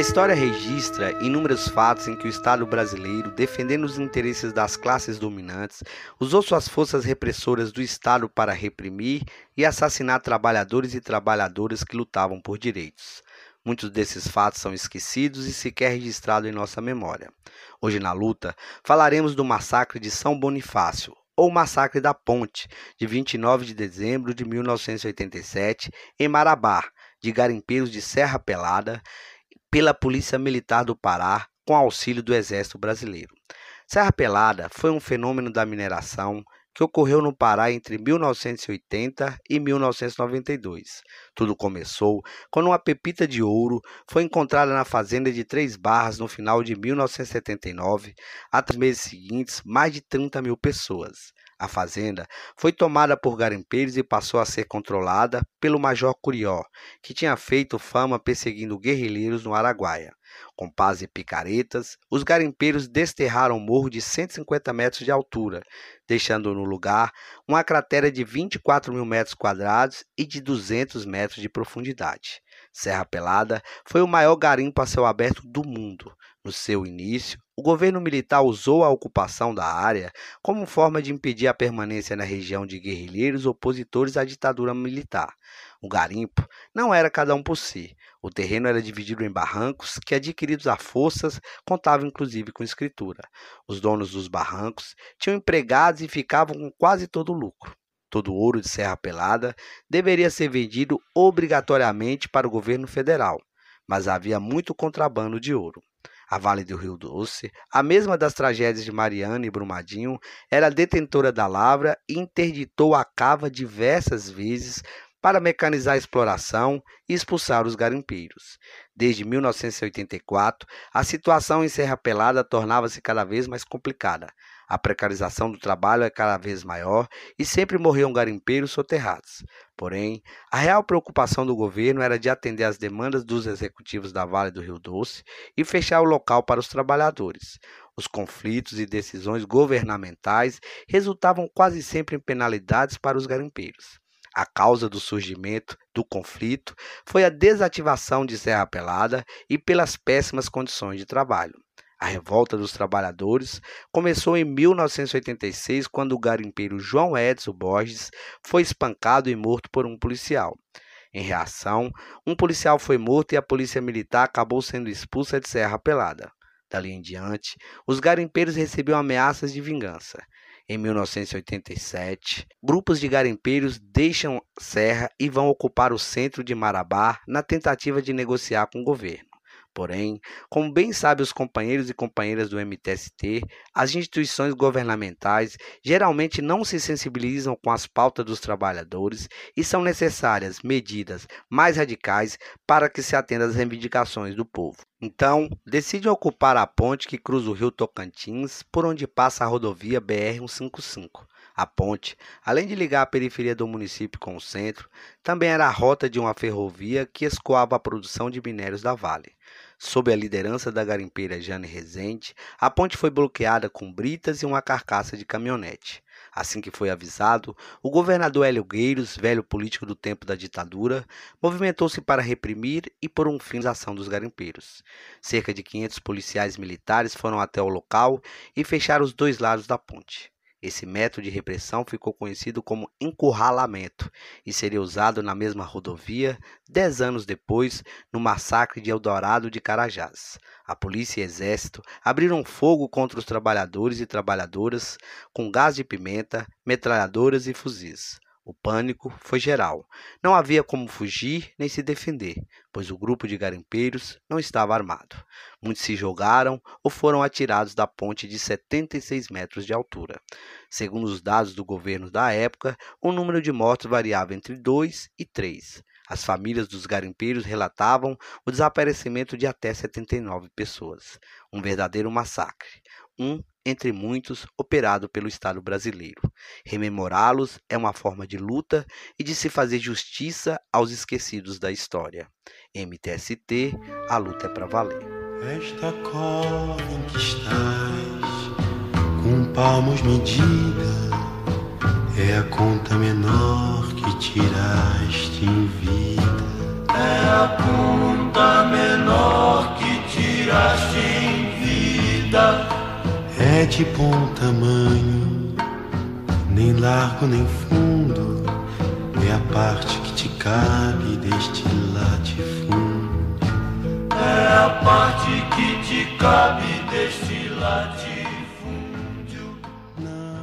história registra inúmeros fatos em que o Estado brasileiro, defendendo os interesses das classes dominantes, usou suas forças repressoras do Estado para reprimir e assassinar trabalhadores e trabalhadoras que lutavam por direitos. Muitos desses fatos são esquecidos e sequer registrados em nossa memória. Hoje, na luta, falaremos do massacre de São Bonifácio, ou Massacre da Ponte, de 29 de dezembro de 1987, em Marabá, de garimpeiros de Serra Pelada, pela Polícia Militar do Pará, com auxílio do Exército Brasileiro. Serra Pelada foi um fenômeno da mineração que ocorreu no Pará entre 1980 e 1992. Tudo começou quando uma pepita de ouro foi encontrada na fazenda de Três Barras no final de 1979. Há três meses seguintes, mais de 30 mil pessoas. A fazenda foi tomada por garimpeiros e passou a ser controlada pelo Major Curió, que tinha feito fama perseguindo guerrilheiros no Araguaia. Com paz e picaretas, os garimpeiros desterraram o morro de 150 metros de altura, deixando no lugar uma cratera de 24 mil metros quadrados e de 200 metros de profundidade. Serra Pelada foi o maior garimpo a céu aberto do mundo. No seu início, o governo militar usou a ocupação da área como forma de impedir a permanência na região de guerrilheiros opositores à ditadura militar. O garimpo não era cada um por si. O terreno era dividido em barrancos que, adquiridos a forças, contavam inclusive com escritura. Os donos dos barrancos tinham empregados e ficavam com quase todo o lucro. Todo o ouro de Serra Pelada deveria ser vendido obrigatoriamente para o governo federal, mas havia muito contrabando de ouro. A Vale do Rio Doce, a mesma das tragédias de Mariana e Brumadinho, era detentora da lavra e interditou a cava diversas vezes para mecanizar a exploração e expulsar os garimpeiros. Desde 1984, a situação em Serra Pelada tornava-se cada vez mais complicada. A precarização do trabalho é cada vez maior e sempre morriam garimpeiros soterrados. Porém, a real preocupação do governo era de atender às demandas dos executivos da Vale do Rio Doce e fechar o local para os trabalhadores. Os conflitos e decisões governamentais resultavam quase sempre em penalidades para os garimpeiros. A causa do surgimento do conflito foi a desativação de Serra Pelada e pelas péssimas condições de trabalho. A revolta dos trabalhadores começou em 1986, quando o garimpeiro João Edson Borges foi espancado e morto por um policial. Em reação, um policial foi morto e a polícia militar acabou sendo expulsa de Serra Pelada. Dali em diante, os garimpeiros recebiam ameaças de vingança. Em 1987, grupos de garimpeiros deixam Serra e vão ocupar o centro de Marabá na tentativa de negociar com o governo. Porém, como bem sabem os companheiros e companheiras do MTST, as instituições governamentais geralmente não se sensibilizam com as pautas dos trabalhadores e são necessárias medidas mais radicais para que se atenda às reivindicações do povo. Então, decidem ocupar a ponte que cruza o rio Tocantins, por onde passa a rodovia BR-155. A ponte, além de ligar a periferia do município com o centro, também era a rota de uma ferrovia que escoava a produção de minérios da Vale. Sob a liderança da garimpeira Jane Rezende, a ponte foi bloqueada com britas e uma carcaça de caminhonete. Assim que foi avisado, o governador Hélio Gueiros, velho político do tempo da ditadura, movimentou-se para reprimir e pôr um fim à ação dos garimpeiros. Cerca de 500 policiais militares foram até o local e fecharam os dois lados da ponte. Esse método de repressão ficou conhecido como encurralamento e seria usado na mesma rodovia dez anos depois no massacre de Eldorado de Carajás. A polícia e exército abriram fogo contra os trabalhadores e trabalhadoras com gás de pimenta, metralhadoras e fuzis. O pânico foi geral. Não havia como fugir nem se defender, pois o grupo de garimpeiros não estava armado. Muitos se jogaram ou foram atirados da ponte de 76 metros de altura. Segundo os dados do governo da época, o número de mortos variava entre 2 e 3. As famílias dos garimpeiros relatavam o desaparecimento de até 79 pessoas. Um verdadeiro massacre. Um entre muitos, operado pelo Estado brasileiro. Rememorá-los é uma forma de luta e de se fazer justiça aos esquecidos da história. MTST, a luta é para valer. Esta cova em que estás, com palmos medida, é a conta menor que tiraste em vida. É a conta menor que criaste em vida é de bom tamanho, nem largo nem fundo, é a parte que te cabe deste latifúndio. É a parte que te cabe deste latifúndio.